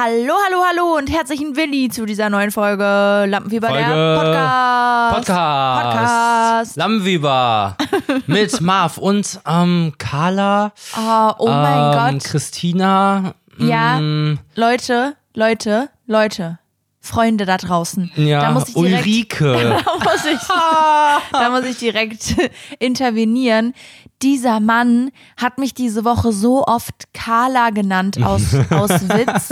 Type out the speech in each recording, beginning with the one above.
Hallo, hallo, hallo und herzlichen Willi zu dieser neuen Folge Lampenfieber Folge der Podcast. Podcast. Podcast. Lampenfieber mit Marv und ähm, Carla. Oh, oh mein ähm, Gott. Christina. Ja, mm, Leute, Leute, Leute, Freunde da draußen. ja, da muss ich direkt, Ulrike. da muss ich, da muss ich direkt intervenieren. Dieser Mann hat mich diese Woche so oft Carla genannt aus, aus Witz.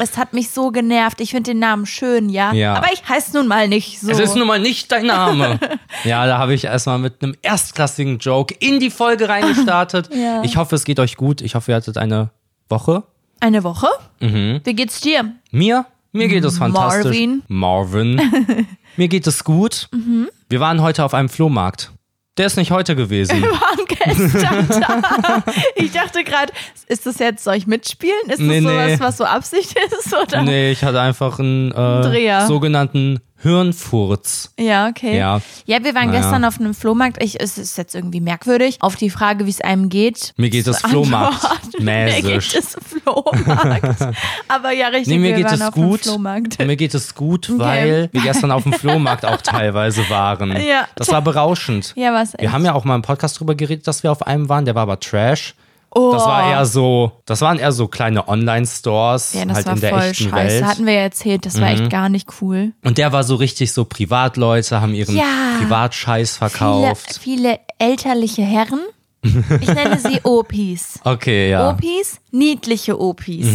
Es hat mich so genervt. Ich finde den Namen schön, ja? Ja. Aber ich heiße nun mal nicht so. Es ist nun mal nicht dein Name. ja, da habe ich erstmal mit einem erstklassigen Joke in die Folge reingestartet. Ja. Ich hoffe, es geht euch gut. Ich hoffe, ihr hattet eine Woche. Eine Woche? Mhm. Wie geht's dir? Mir? Mir geht es fantastisch. Marvin. Marvin. Mir geht es gut. Mhm. Wir waren heute auf einem Flohmarkt. Der ist nicht heute gewesen. Wir waren gestern da. Ich dachte gerade, ist das jetzt, soll ich mitspielen? Ist das Nee, sowas, nee. was so Absicht ist? Oder? Nee, ich hatte einfach einen Dreher. äh, sogenannten Hirnfurz. Ja, okay. Ja. Ja, wir waren Naja. gestern auf einem Flohmarkt. Ich, es ist jetzt irgendwie merkwürdig. Auf die Frage, wie es einem geht. Mir geht es antworten. Mir geht es Flohmarkt. Aber ja, richtig, Nee, mir wir geht waren es auf gut. Flohmarkt. Mir geht es gut, weil wir gestern auf dem Flohmarkt auch teilweise waren. Ja. Das war berauschend. Ja, was Wir haben ja auch mal im Podcast drüber geredet, dass wir auf einem waren, der war aber Trash. Das war eher so, das waren eher so kleine Online-Stores, Oh. ja, das halt war in der echten scheiße. Welt. Mhm. Hatten wir ja erzählt, das war echt gar nicht cool. Und der war so richtig so Privatleute, haben ihren Ja. Privatscheiß Viele, verkauft. viele elterliche Herren. Ich nenne sie Opis. Okay, ja. Mhm. Opis, niedliche Opis,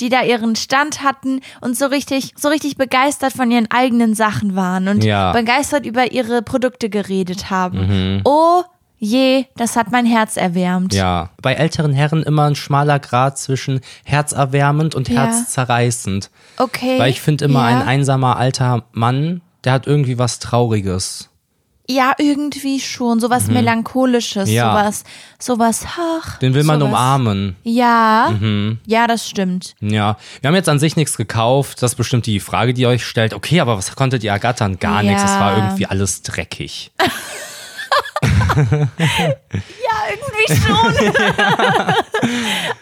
die da ihren Stand hatten und so richtig, so richtig begeistert von ihren eigenen Sachen waren und Ja. Mhm. begeistert über ihre Produkte geredet haben. Oh je, das hat mein Herz erwärmt. Ja, bei älteren Herren immer ein schmaler Grad zwischen herzerwärmend und Ja. herzzerreißend. Okay. Weil ich finde immer, ja. ein einsamer alter Mann, der hat irgendwie was Trauriges. Ja, irgendwie schon. Sowas Melancholisches, Mhm. Ja. sowas, sowas, ach. Den will man sowas. umarmen. Ja, Mhm. ja, das stimmt. Ja, wir haben jetzt an sich nichts gekauft. Das ist bestimmt die Frage, die ihr euch stellt. Okay, aber was konntet ihr ergattern? Gar nichts. Es war Ja. irgendwie alles dreckig. Irgendwie schon.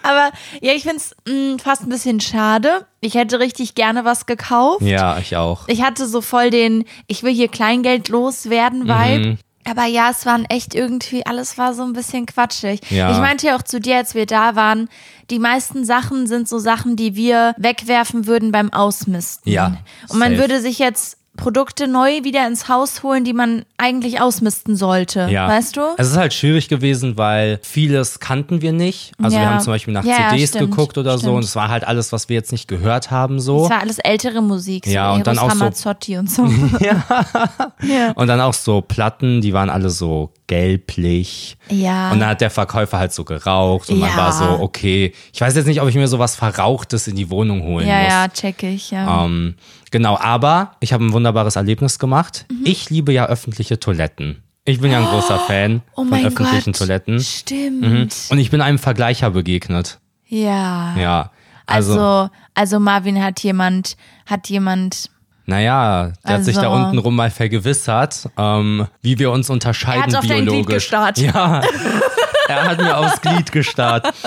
Aber ja, ich finde es fast ein bisschen schade. Ich hätte richtig gerne was gekauft. Ja, ich auch. Ich hatte so voll den, ich will hier Kleingeld loswerden Vibe. Mhm. Aber ja, es waren echt irgendwie, alles war so ein bisschen quatschig. Ja. Ich meinte ja auch zu dir, als wir da waren, die meisten Sachen sind so Sachen, die wir wegwerfen würden beim Ausmisten. Ja, Und man safe. würde sich jetzt Produkte neu wieder ins Haus holen, die man eigentlich ausmisten sollte. Ja. Weißt du? Es ist halt schwierig gewesen, weil vieles kannten wir nicht. Also wir Ja. haben zum Beispiel nach Ja, CDs stimmt, geguckt oder so stimmt. und es war halt alles, was wir jetzt nicht gehört haben so. Es war alles ältere Musik, so Ja, und dann auch so- Ramazzotti und so. ja. Und dann auch so Platten, die waren alle so gelblich. Ja. Und dann hat der Verkäufer halt so geraucht und man Ja. war so, okay, ich weiß jetzt nicht, ob ich mir sowas Verrauchtes in die Wohnung holen Ja, muss. ja, check ich, ja. Ähm, genau, aber ich habe ein wunderbares Erlebnis gemacht. Mhm. Ich liebe ja öffentliche Toiletten. Ich bin ja ein großer Fan oh von öffentlichen Gott. Toiletten. Stimmt. Mhm. Und ich bin einem Vergleicher begegnet. Ja. Ja. Also, Also, also Marvin hat jemand, hat jemand, naja, der hat sich da Also- unten rum mal vergewissert, ähm, wie wir uns unterscheiden Er hat auf dein Glied gestarrt. Ja. Er hat mir aufs Glied gestarrt.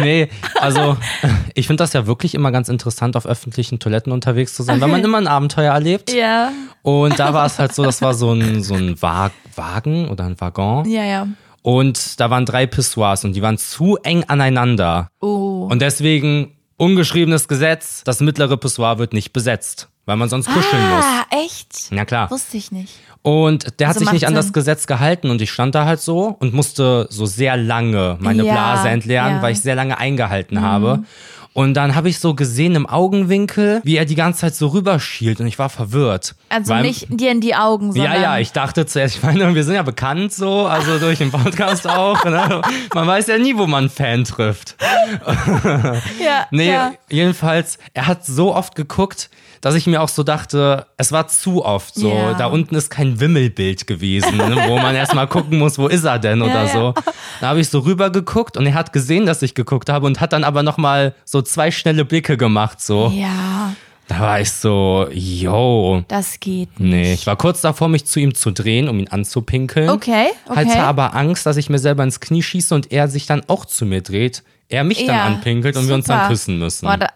Nee, also ich finde das ja wirklich immer ganz interessant, auf öffentlichen Toiletten unterwegs zu sein, weil man immer ein Abenteuer erlebt. ja, Und da war es halt so, das war so ein, so ein Wa- Wagen oder ein Waggon. ja, ja. Und da waren drei Pissoirs und die waren zu eng aneinander. Oh. Und deswegen ungeschriebenes Gesetz, das mittlere Pissoir wird nicht besetzt, weil man sonst kuscheln muss. Ah, echt? Na klar. Wusste ich nicht. Und der hat Also sich macht nicht an das Sinn. Gesetz gehalten und ich stand da halt so und musste so sehr lange meine Ja, Blase entleeren, ja. Mhm. weil ich sehr lange eingehalten habe. Und dann habe ich so gesehen im Augenwinkel, wie er die ganze Zeit so rüberschielt und ich war verwirrt. Also Weil- nicht dir in die Augen, sondern. Ja, ja, ich dachte zuerst, ich meine, wir sind ja bekannt so, also durch den Podcast auch. Ne? Man weiß ja nie, wo man einen Fan trifft. Ja, Nee, ja. jedenfalls, er hat so oft geguckt, dass ich mir auch so dachte, es war zu oft so. Ja. Da unten ist kein Wimmelbild gewesen, ne, wo man erstmal gucken muss, wo ist er denn oder ja. so. Da habe ich so rüber geguckt und er hat gesehen, dass ich geguckt habe und hat dann aber nochmal so zwei schnelle Blicke gemacht so. Ja. Da war ich so, yo. Das geht nicht. Nee, ich war kurz davor, mich zu ihm zu drehen, um ihn anzupinkeln. Okay, okay. Hatte aber Angst, dass ich mir selber ins Knie schieße und er sich dann auch zu mir dreht. Er mich dann Ja, anpinkelt und wir uns dann super. küssen müssen. Boah, da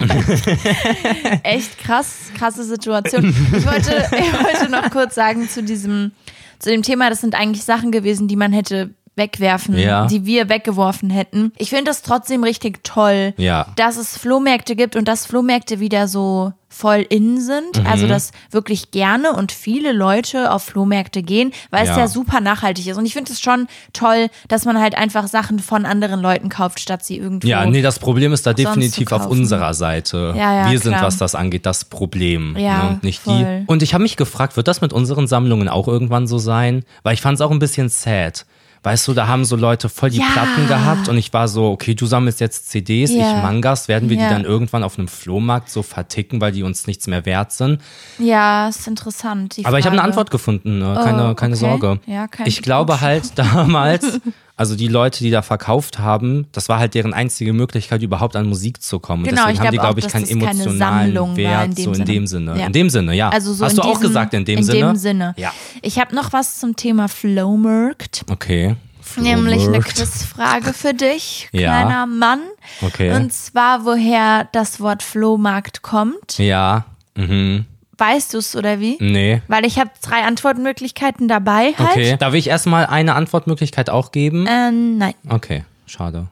Echt krass, krasse Situation. Ich wollte, ich wollte noch kurz sagen zu diesem, zu dem Thema, das sind eigentlich Sachen gewesen, die man hätte wegwerfen, Ja. die wir weggeworfen hätten. Ich finde es trotzdem richtig toll, Ja. dass es Flohmärkte gibt und dass Flohmärkte wieder so voll in sind. Mhm. Also, dass wirklich gerne und viele Leute auf Flohmärkte gehen, weil es Ja. ja super nachhaltig ist. Und ich finde es schon toll, dass man halt einfach Sachen von anderen Leuten kauft, statt sie irgendwo. Ja, nee, das Problem ist da definitiv auf unserer Seite. Ja, ja, wir sind, klar. was das angeht, das Problem. Ja, ne, und nicht voll. die. Und ich habe mich gefragt, wird das mit unseren Sammlungen auch irgendwann so sein? Weil ich fand es auch ein bisschen sad. Weißt du, da haben so Leute voll die Ja. Platten gehabt und ich war so, okay, du sammelst jetzt CDs, Ja. ich Mangas, werden wir Ja. die dann irgendwann auf einem Flohmarkt so verticken, weil die uns nichts mehr wert sind? Ja, ist interessant. Aber ich habe eine. Antwort gefunden, ne? keine, Oh, keine okay. Sorge. Ja, kein ich glaube halt damals, also die Leute, die da verkauft haben, das war halt deren einzige Möglichkeit, überhaupt an Musik zu kommen. Und Genau, deswegen ich haben die, glaube auch, ich, keinen emotionalen Sammlung Wert, in dem so in Sinne. dem Sinne. Ja. In dem Sinne, ja. Also so Hast in du auch diesem, gesagt, in dem in Sinne? dem Sinne. Ja. Ich habe noch was zum Thema Flowmarkt. Okay. Nämlich eine. Quizfrage für dich, Ja. kleiner Mann. Okay. Und zwar, woher das Wort Flohmarkt kommt. Ja. Mhm. Weißt du es oder wie? Nee. Weil ich habe drei Antwortmöglichkeiten dabei halt. Okay. Darf ich erstmal eine Antwortmöglichkeit auch geben? Äh, nein, Okay. Schade.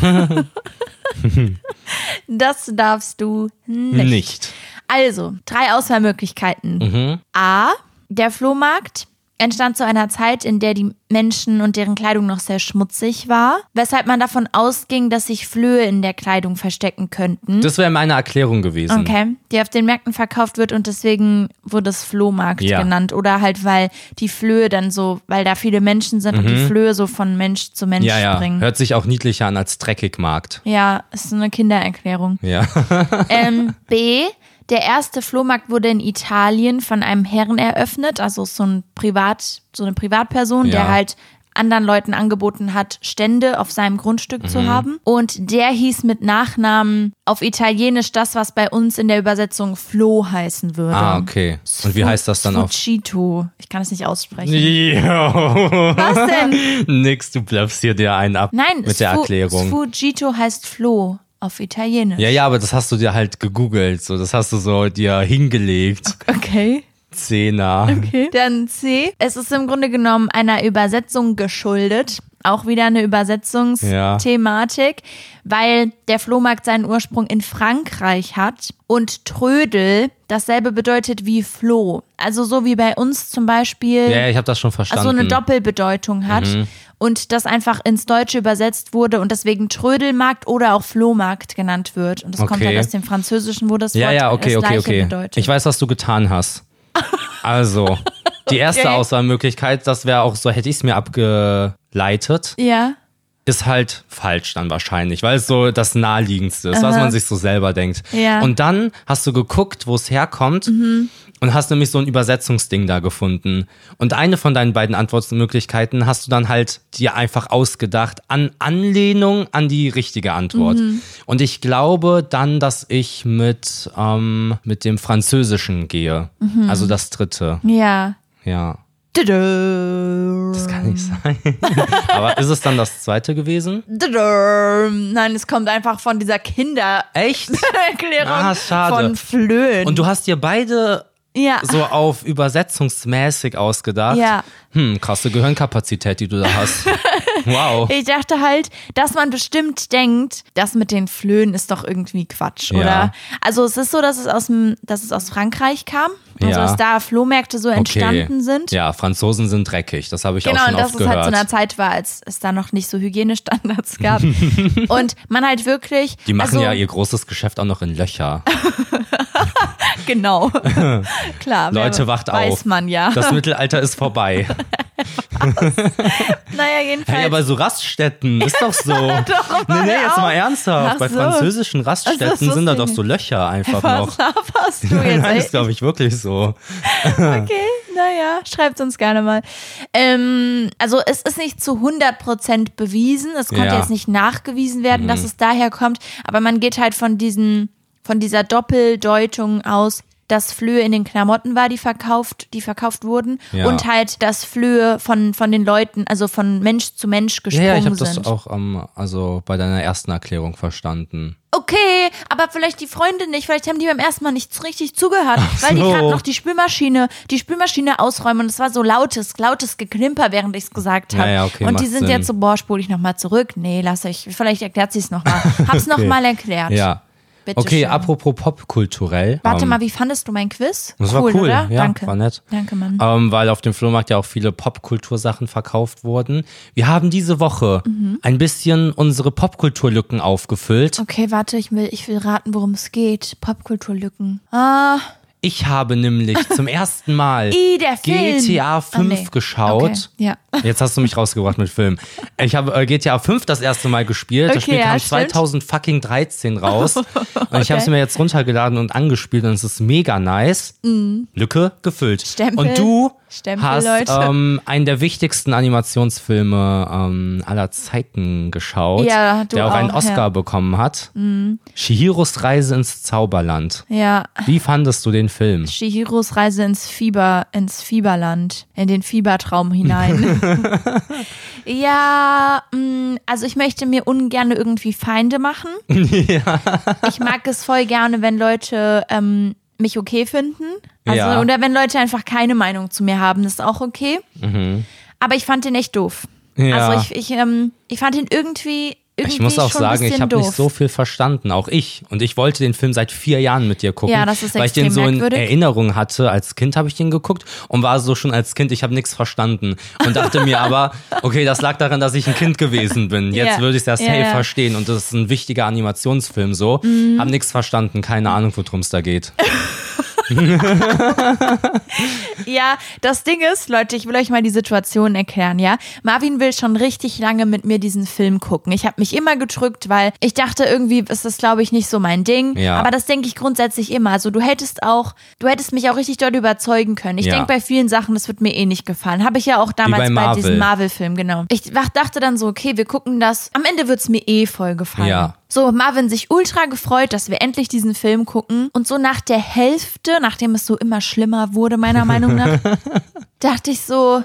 das darfst du nicht. Nicht. Also, drei Auswahlmöglichkeiten. Mhm. A. Der Flohmarkt entstand zu einer Zeit, in der die Menschen und deren Kleidung noch sehr schmutzig war, weshalb man davon ausging, dass sich Flöhe in der Kleidung verstecken könnten. Das wäre meine Erklärung gewesen. Okay, die auf den Märkten verkauft wird und deswegen wurde es Flohmarkt Ja. genannt. Oder halt, weil die Flöhe dann so, weil da viele Menschen sind und die Flöhe so von Mensch zu Mensch Mhm. Ja, ja. springen. Hört sich auch niedlicher an als Dreckigmarkt. Ja, ist so eine Kindererklärung. Ja. Ähm, B. Der erste Flohmarkt wurde in Italien von einem Herrn eröffnet, also so ein Privat, so eine Privatperson, Ja. der halt anderen Leuten angeboten hat, Stände auf seinem Grundstück Mhm. zu haben. Und der hieß mit Nachnamen auf Italienisch das, was bei uns in der Übersetzung Flo heißen würde. Ah, okay. Und wie heißt das dann auf? Fucito. Ich kann es nicht aussprechen. Was denn? Nix, du bleibst hier dir einen ab Nein, mit der Erklärung. Sfugito heißt Flo auf Italienisch. Ja, ja, aber das hast du dir halt gegoogelt, so das hast du so dir hingelegt. Okay. Zehner. Okay. Dann C. Es ist im Grunde genommen einer Übersetzung geschuldet. Auch wieder eine Übersetzungsthematik, weil der Flohmarkt seinen Ursprung in Frankreich hat und Trödel dasselbe bedeutet wie Floh. Also so wie bei uns zum Beispiel Ja, ja, ich habe das schon verstanden. also eine Doppelbedeutung hat Mhm. Und das einfach ins Deutsche übersetzt wurde und deswegen Trödelmarkt oder auch Flohmarkt genannt wird. Und das kommt Okay. halt aus dem Französischen, wo das ja, Wort ja, okay, das okay, okay. bedeutet. Ich weiß, was du getan hast. Also, die erste Okay. Auswahlmöglichkeit, das wäre auch so, hätte ich es mir abgeleitet, ja. ist halt falsch dann wahrscheinlich, weil es so das naheliegendste ist, was man sich so selber denkt. Ja. Und dann hast du geguckt, wo es herkommt und hast nämlich so ein Übersetzungsding da gefunden. Und eine von deinen beiden Antwortmöglichkeiten hast du dann halt dir einfach ausgedacht an Anlehnung an die richtige Antwort. Und ich glaube dann, dass ich mit, ähm, mit dem Französischen gehe. Also das dritte. Ja. Ja. Das kann nicht sein. Aber ist es dann das zweite gewesen? Nein, es kommt einfach von dieser Kindererklärung Echt? Ah, schade. von Flöhen. Und du hast dir beide ja. so auf übersetzungsmäßig ausgedacht. Ja. Hm, krasse Gehirnkapazität, die du da hast. Wow. Ich dachte halt, dass man bestimmt denkt, das mit den Flöhen ist doch irgendwie Quatsch, Ja. oder? Also es ist so, dass es aus dem, dass es aus Frankreich kam, also Ja. dass da Flohmärkte so entstanden sind. Ja, Franzosen sind dreckig. Das habe ich Genau, auch schon und dass oft es halt gehört. zu einer Zeit war, als es da noch nicht so Hygienestandards gab. und man halt wirklich. die machen also, ja ihr großes Geschäft auch noch in Löcher. Genau. Klar. Leute, wacht weiß auf. man ja. Das Mittelalter ist vorbei. Naja, jedenfalls. Hey, aber so Raststätten ist doch so. nee, nee, hör jetzt mal ernsthaft. Ach Bei so. französischen Raststätten sind da doch so Löcher einfach Was noch. laberst du jetzt? Nein, ist glaube ich wirklich so. Okay, naja, schreibt uns gerne mal. Ähm, also es ist nicht zu 100% bewiesen, es konnte Ja. Mhm. jetzt nicht nachgewiesen werden, dass es daher kommt, aber man geht halt von diesen von dieser Doppeldeutung aus, dass Flöhe in den Klamotten war, die verkauft, die verkauft wurden Ja. und halt, dass Flöhe von, von den Leuten, also von Mensch zu Mensch Ja, gesprungen ja, ich habe das sind. auch ähm, also bei deiner ersten Erklärung verstanden. Okay, aber vielleicht die Freunde nicht, vielleicht haben die beim ersten Mal nicht richtig zugehört, weil die so. gerade noch die Spülmaschine, die Spülmaschine ausräumen und es war so lautes, lautes Geklimper, während ich es gesagt Ja, habe. ja, okay, und die sind Sinn. jetzt so, boah, spule ich nochmal zurück. Nee, lass ich, vielleicht erklärt sie es nochmal. Hab's noch nochmal erklärt. Ja. Bitte okay, schön. apropos popkulturell. Warte ähm, mal, wie fandest du mein Quiz? Das war cool, oder? ja, Danke. war nett. Danke, Mann. Ähm, weil auf dem Flohmarkt ja auch viele Popkultursachen verkauft wurden. Wir haben diese Woche Mhm. ein bisschen unsere Popkulturlücken aufgefüllt. Okay, warte, ich will, ich will raten, worum es geht. Popkulturlücken. Ah, Ich habe nämlich zum ersten Mal I. GTA Ah, 5 nee. geschaut. Okay, ja. Jetzt hast du mich rausgebracht mit Film. Ich habe äh, GTA 5 das erste Mal gespielt. das Okay, Spiel ja, kam stimmt. 2013 raus. Und ich habe es Okay. mir jetzt runtergeladen und angespielt und es ist mega nice. Lücke gefüllt. Mhm. Stempel. Und du Stempel, hast Leute. ähm, einen der wichtigsten Animationsfilme ähm, aller Zeiten geschaut, Ja, der auch, einen auch, Oscar ja. bekommen hat. Shihiros Reise ins Zauberland. Ja. Wie fandest du den Film? Shihiros Reise ins Fieber, ins Fieberland, in den Fiebertraum hinein. ja, mh, also ich möchte mir ungern irgendwie Feinde machen. Ich mag es voll gerne, wenn Leute ähm, mich okay finden. Also, Ja. Oder wenn Leute einfach keine Meinung zu mir haben, ist auch okay. Aber ich fand den echt doof. Mhm. Ja. Also ich, ich, ähm, ich fand ihn irgendwie Ich muss auch sagen, ich habe nicht so viel verstanden, auch ich. Und ich wollte den Film seit vier Jahren mit dir gucken, Ja, das ist weil ich den so in merkwürdig. Erinnerung hatte. Als Kind habe ich den geguckt und war so schon als Kind, ich habe nichts verstanden und dachte mir aber, okay, das lag daran, dass ich ein Kind gewesen bin. Jetzt Ja. würde ich es ja safe verstehen und das ist ein wichtiger Animationsfilm so. Mhm. Hab nichts verstanden, keine Ahnung, worum es da geht. Ja, das Ding ist, Leute, ich will euch mal die Situation erklären, ja. Marvin will schon richtig lange mit mir diesen Film gucken. Ich habe mich immer gedrückt, weil ich dachte, irgendwie ist das, glaube ich, nicht so mein Ding. Ja. Aber das denke ich grundsätzlich immer. Also du hättest auch, du hättest mich auch richtig dort überzeugen können. Ich Ja. denke bei vielen Sachen, das wird mir eh nicht gefallen. Habe ich ja auch damals bei bei, diesem Marvel-Film, genau. Ich dachte dann so, okay, wir gucken das. Am Ende wird's mir eh voll gefallen. Ja. So, Marvin sich ultra gefreut, dass wir endlich diesen Film gucken. Und so nach der Hälfte, nachdem es so immer schlimmer wurde, meiner Meinung nach, dachte ich so,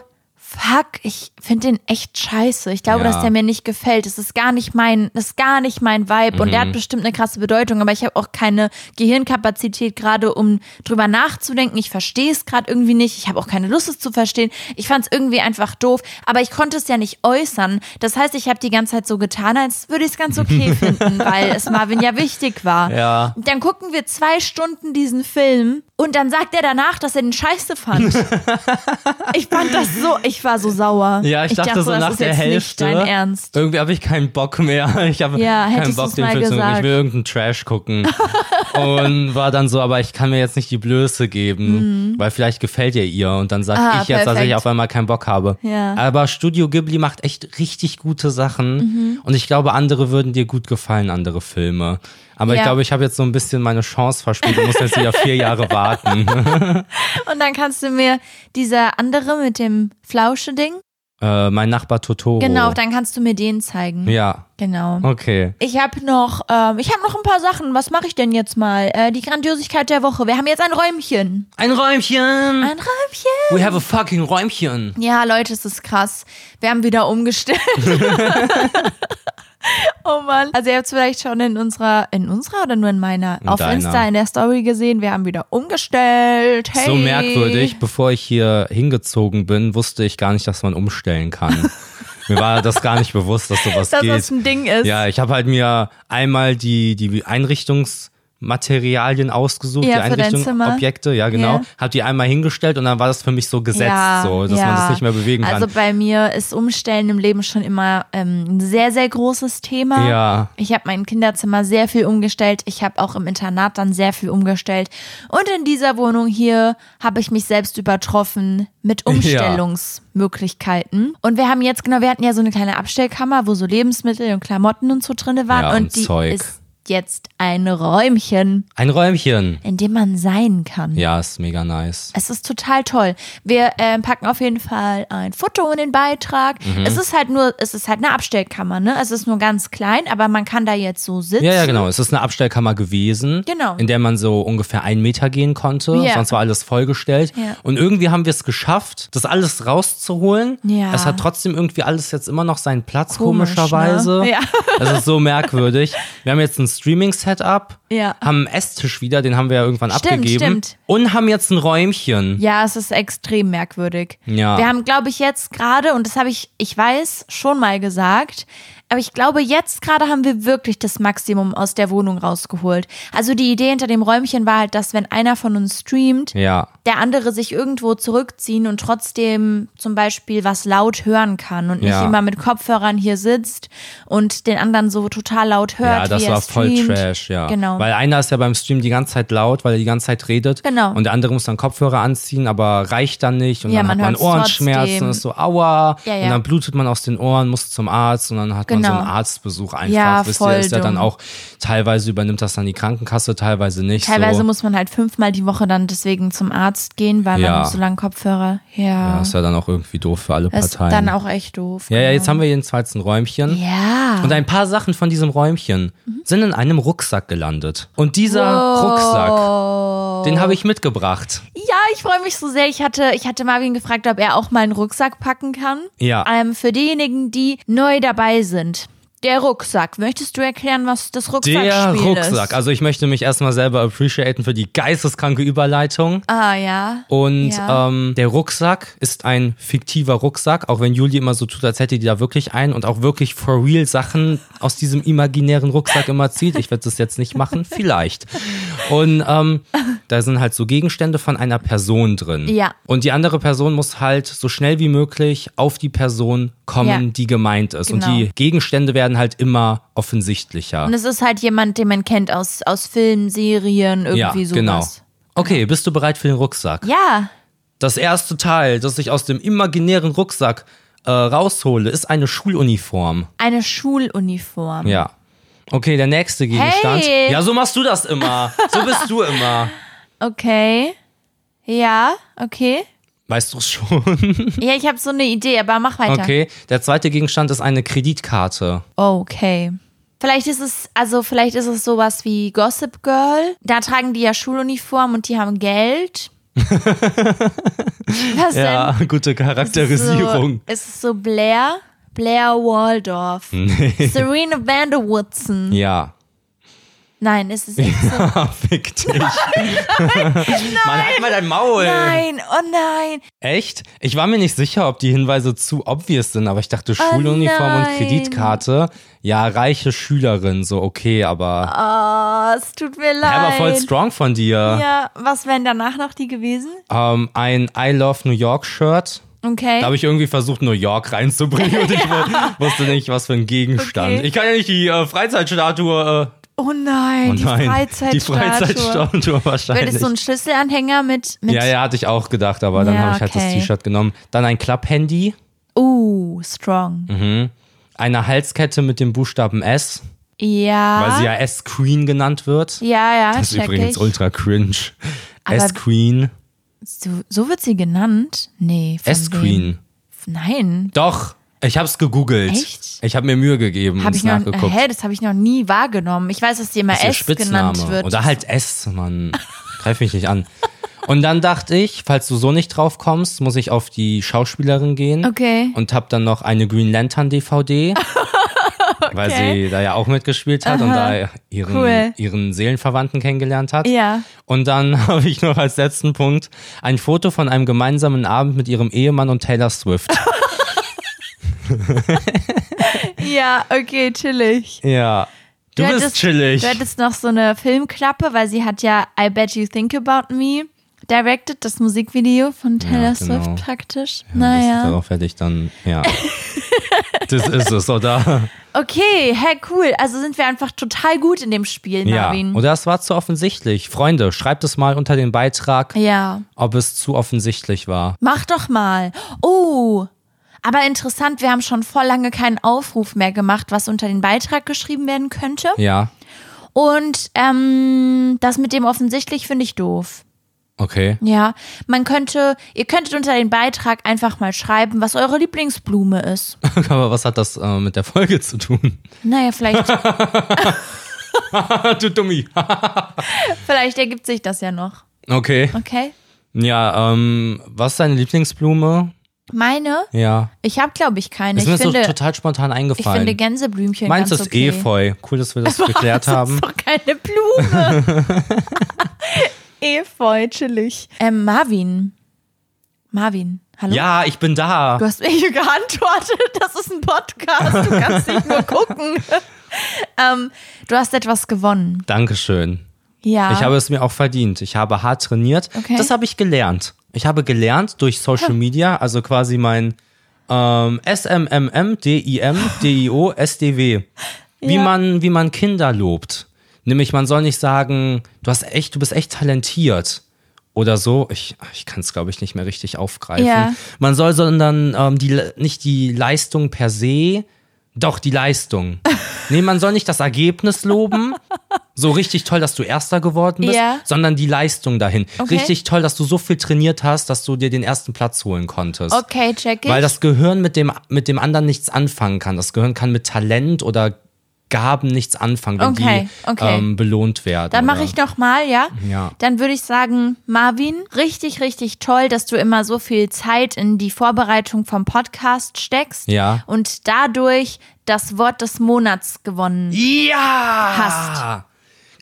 fuck, ich finde den echt scheiße. Ich glaube, Ja. dass der mir nicht gefällt. Das ist gar nicht mein, das ist gar nicht mein Vibe. Und der Mhm. hat bestimmt eine krasse Bedeutung, aber ich habe auch keine Gehirnkapazität gerade, um drüber nachzudenken. Ich verstehe es gerade irgendwie nicht. Ich habe auch keine Lust, es zu verstehen. Ich fand es irgendwie einfach doof, aber ich konnte es ja nicht äußern. Das heißt, ich habe die ganze Zeit so getan, als würde ich es ganz okay finden, weil es Marvin ja wichtig war. Ja. Dann gucken wir zwei Stunden diesen Film und dann sagt er danach, dass er den scheiße fand. ich fand das so, ich war so sauer. Ja, ich, dachte, so das nach ist der Hälfte. Nicht dein Ernst. Irgendwie habe ich keinen Bock mehr. Ich habe Ja, keinen Bock, den Film zu gucken. Ich will irgendeinen Trash gucken. und war dann so, aber ich kann mir jetzt nicht die Blöße geben, weil vielleicht gefällt ihr ihr. Und dann sage Mhm. Ah, ich jetzt, dass ich auf einmal keinen Bock habe. Ja. Aber Studio Ghibli macht echt richtig gute Sachen. Mhm. Und ich glaube, andere würden dir gut gefallen, andere Filme. Aber ich Ja. glaube, ich habe jetzt so ein bisschen meine Chance verspielt und muss jetzt wieder vier Jahre warten. Und dann kannst du mir dieser andere mit dem Flausche-Ding, äh, mein Nachbar Totoro. genau, dann kannst du mir den zeigen. Ja, Genau. okay. Ich habe noch, ähm, ich habe noch ein paar Sachen. Was mache ich denn jetzt mal? Äh, die Grandiosigkeit der Woche. Wir haben jetzt ein Räumchen. Ein Räumchen. Ein Räumchen. We have a fucking Räumchen. Ja, Leute, es ist krass. Wir haben wieder umgestellt. oh Mann. Also ihr habt es vielleicht schon in unserer, in unserer oder nur in meiner? In Auf deiner. Insta in der Story gesehen. Wir haben wieder umgestellt. Hey. So merkwürdig, bevor ich hier hingezogen bin, wusste ich gar nicht, dass man umstellen kann. mir war das gar nicht bewusst, dass sowas Dass geht. das ein Ding ist. Ja, ich habe halt mir einmal die, die Einrichtungsmaterialien ausgesucht, Ja, die Einrichtung. Objekte, ja genau, Ja. habe die einmal hingestellt und dann war das für mich so gesetzt, Ja, so, dass ja. man das nicht mehr bewegen kann. Also bei mir ist Umstellen im Leben schon immer ähm, ein sehr, sehr großes Thema. Ja. Ich habe mein Kinderzimmer sehr viel umgestellt. Ich habe auch im Internat dann sehr viel umgestellt. Und in dieser Wohnung hier habe ich mich selbst übertroffen mit Umstellungsmöglichkeiten. Und wir haben jetzt, genau, wir hatten ja so eine kleine Abstellkammer, wo so Lebensmittel und Klamotten und so drinne waren. Ja, und die Zeug. ist jetzt ein Räumchen, Ein Räumchen. in dem man sein kann. Ja, ist mega nice. Es ist total toll. Wir äh, packen auf jeden Fall ein Foto in den Beitrag. Mhm. Es ist halt nur, es ist halt eine Abstellkammer, ne? Es ist nur ganz klein, aber man kann da jetzt so sitzen. Ja, ja, genau. Es ist eine Abstellkammer gewesen, Genau. in der man so ungefähr einen Meter gehen konnte. Ja. Sonst war alles vollgestellt. Ja. Und irgendwie haben wir es geschafft, das alles rauszuholen. Ja. Es hat trotzdem irgendwie alles jetzt immer noch seinen Platz, Komisch, komischerweise. ne? Ja. Das ist so merkwürdig. Wir haben jetzt ein Streaming-Setup, Ja. haben einen Esstisch wieder, den haben wir ja irgendwann Stimmt, abgegeben. stimmt. Und haben jetzt ein Räumchen. Ja, es ist extrem merkwürdig. Ja. Wir haben, glaube ich, jetzt gerade, und das habe ich, ich weiß, schon mal gesagt, aber ich glaube, jetzt gerade haben wir wirklich das Maximum aus der Wohnung rausgeholt. Also die Idee hinter dem Räumchen war halt, dass wenn einer von uns streamt, Ja. Der andere sich irgendwo zurückziehen und trotzdem zum Beispiel was laut hören kann und nicht Ja. immer mit Kopfhörern hier sitzt und den anderen so total laut hört. Ja, das war voll. Trash, ja. Genau. Weil einer ist ja beim Stream die ganze Zeit laut, weil er die ganze Zeit redet. Genau. Und der andere muss dann Kopfhörer anziehen, aber reicht dann nicht. Und Ja, dann man hat man Ohrenschmerzen trotzdem. und ist so, aua. Ja. Und dann blutet man aus den Ohren, muss zum Arzt und dann hat man so Genau. einen Arztbesuch einfach. Ja, Wisst voll ihr, ist ja dann auch, teilweise übernimmt das dann die Krankenkasse, teilweise nicht. Teilweise so. muss man halt fünfmal die Woche dann deswegen zum Arzt gehen, weil Ja. man so lange Kopfhörer. Ja. ja, ist ja dann auch irgendwie doof für alle das ist Parteien. dann auch echt doof. ja, ja, genau. jetzt haben wir jedenfalls ein Räumchen. Ja. Und ein paar Sachen von diesem Räumchen Mhm. sind in einem Rucksack gelandet. Und dieser Rucksack, den habe ich mitgebracht. Ja, ich freue mich so sehr. Ich hatte, ich hatte Marvin gefragt, ob er auch mal einen Rucksack packen kann. Ja. Ähm, für diejenigen, die neu dabei sind. Der Rucksack. Möchtest du erklären, was das Rucksackspiel Der ist? Rucksack. Also ich möchte mich erstmal selber appreciaten für die geisteskranke Überleitung. Ah, ja. Und Ja. ähm, der Rucksack ist ein fiktiver Rucksack, auch wenn Julie immer so tut, als hätte die da wirklich einen und auch wirklich for real Sachen aus diesem imaginären Rucksack immer zieht. Ich werde das jetzt nicht machen, vielleicht. Und ähm, da sind halt so Gegenstände von einer Person drin. Ja. Und die andere Person muss halt so schnell wie möglich auf die Person kommen, Ja. die gemeint ist. Und Genau. die Gegenstände werden halt immer offensichtlicher. Und es ist halt jemand, den man kennt aus, aus Filmen, Serien, irgendwie ja, sowas. genau. Okay, bist du bereit für den Rucksack? Ja. Das erste Teil, das ich aus dem imaginären Rucksack äh, raushole, ist eine Schuluniform. Eine Schuluniform. Ja. Okay, der nächste Gegenstand. Hey. Ja, so machst du das immer. So bist du immer. Okay. Ja, okay. Weißt du es schon? Ja, ich habe so eine Idee, aber mach weiter. Okay. Der zweite Gegenstand ist eine Kreditkarte. Okay. Vielleicht ist es, also vielleicht ist es sowas wie Gossip Girl. Da tragen die ja Schuluniform und die haben Geld. Was Ja, gute denn? Charakterisierung. So, ist es so Blair? Blair Waldorf. Serena Vanderwoodson. Ja. Nein, ist es nicht so. Fick dich. Mann, halt mal dein Maul. Nein, oh nein. Echt? Ich war mir nicht sicher, ob die Hinweise zu obvious sind, aber ich dachte Schuluniform und nein. Kreditkarte. Ja, reiche Schülerin, so okay, aber. Oh, es tut mir leid. Ja, aber voll strong von dir. Ja, was wären danach noch die gewesen? Ähm, ein I Love New York Shirt. Okay. Da habe ich irgendwie versucht, New York reinzubringen und ich wu- wusste nicht, was für ein Gegenstand. Okay. Ich kann ja nicht die äh, Freizeitstatue. Äh, oh nein, oh die nein, Freizeitstatue. die Freizeitstatue Wäre wahrscheinlich. das so ein Schlüsselanhänger mit, mit ja, ja, hatte ich auch gedacht, aber dann Ja, habe ich halt das okay. T-Shirt genommen. Dann ein Klapp-Handy, Uh, strong. Mhm. eine Halskette mit dem Buchstaben S, Ja. weil sie ja S-Queen genannt wird. ja, ja, Das ist übrigens ich. ultra cringe. S-Queen. So, so wird sie genannt? Nee. S-Queen. Nein. Doch, ich hab's gegoogelt. Echt? Ich habe mir Mühe gegeben Habe und ich noch, nachgeguckt. hä, das habe ich noch nie wahrgenommen. Ich weiß, dass sie immer Das S genannt wird. Oder halt S, Mann. Greif mich nicht an. Und dann dachte ich, falls du so nicht drauf kommst, muss ich auf die Schauspielerin gehen. Okay. Und hab dann noch eine Green Lantern DVD. Weil sie da ja auch mitgespielt hat und da ihren, Cool. ihren Seelenverwandten kennengelernt hat. Ja. Und dann habe ich noch als letzten Punkt ein Foto von einem gemeinsamen Abend mit ihrem Ehemann und Taylor Swift. Ja, okay, chillig. ja. Du, bist hattest- chillig. Du hattest noch so eine Filmklappe, weil sie hat ja I Bet You Think About Me directed, das Musikvideo von Taylor Ja, genau. Swift praktisch. Das, naja. darauf hätte ich dann, ja. das ist es, oder? Okay, hey, cool. Also sind wir einfach total gut in dem Spiel, Ja. Marvin. Oder es war zu offensichtlich. Freunde, schreibt es mal unter den Beitrag, Ja. ob es zu offensichtlich war. Mach doch mal. Oh. Aber interessant, wir haben schon voll lange keinen Aufruf mehr gemacht, was unter den Beitrag geschrieben werden könnte. Ja. Und ähm, das mit dem offensichtlich finde ich doof. Okay. Ja, man könnte, ihr könntet unter den Beitrag einfach mal schreiben, was eure Lieblingsblume ist. Aber was hat das äh, mit der Folge zu tun? Naja, vielleicht, du Dummi. vielleicht ergibt sich das ja noch. Okay. Okay? Ja, ähm, was ist deine Lieblingsblume? Meine? Ja. Ich habe, glaube ich, keine. Ist Ich mir so finde, total spontan ich eingefallen. finde Gänseblümchen Meins ganz ist okay. Efeu. Cool, dass wir das geklärt das haben. ist doch keine Blume. Efeu, chillig. Ähm, Marvin. Marvin, hallo? Ja, ich bin da. Du hast mir hier geantwortet, das ist ein Podcast, du kannst nicht nur gucken. ähm, du hast etwas gewonnen. Dankeschön. Ja. Ich habe es mir auch verdient. Ich habe hart trainiert. Okay. Das habe ich gelernt. Ich habe gelernt durch Social Media, also quasi mein ähm, SMMM, DIM, DIO, SDW. Wie, Ja. man, wie man Kinder lobt. Nämlich, man soll nicht sagen, du hast echt, du bist echt talentiert. Oder so. Ich, ich kann es, glaube ich, nicht mehr richtig aufgreifen. Ja. Man soll, sondern ähm, die, nicht die Leistung per se, doch die Leistung. nee, man soll nicht das Ergebnis loben, so richtig toll, dass du Erster geworden bist, Ja. sondern die Leistung dahin. Okay. Richtig toll, dass du so viel trainiert hast, dass du dir den ersten Platz holen konntest. okay, check ich. Weil das Gehirn mit dem, mit dem anderen nichts anfangen kann. Das Gehirn kann mit Talent oder Gaben nichts anfangen, wenn Okay, die okay. Ähm, belohnt werden. Dann mache ich noch mal, ja? Ja. Dann würde ich sagen, Marvin, richtig, richtig toll, dass du immer so viel Zeit in die Vorbereitung vom Podcast steckst. Ja. Und dadurch das Wort des Monats gewonnen. Ja! Hast.